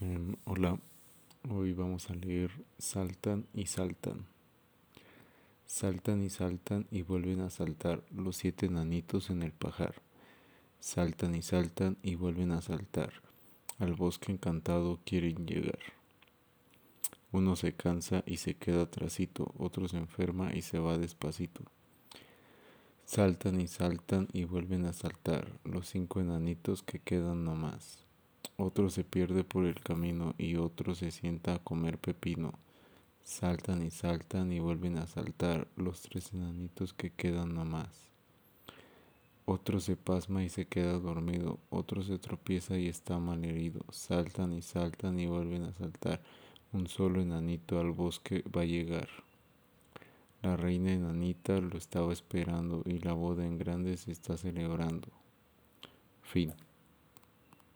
Em, hola, hoy vamos a leer Saltan y saltan. Saltan y saltan y vuelven a saltar los siete nanitos en el pajar. Saltan y saltan y vuelven a saltar. Al bosque encantado quieren llegar. Uno se cansa y se queda atrasito, otro se enferma y se va despacito. Saltan y saltan y vuelven a saltar los cinco enanitos que quedan nomás. Otro se pierde por el camino y otro se sienta a comer pepino. Saltan y saltan y vuelven a saltar los tres enanitos que quedan nomás. Otro se pasma y se queda dormido, otro se tropieza y está mal herido. Saltan y saltan y vuelven a saltar. Un solo enanito al bosque va a llegar. La reina enanita lo estaba esperando y la boda en grande se está celebrando. Fin.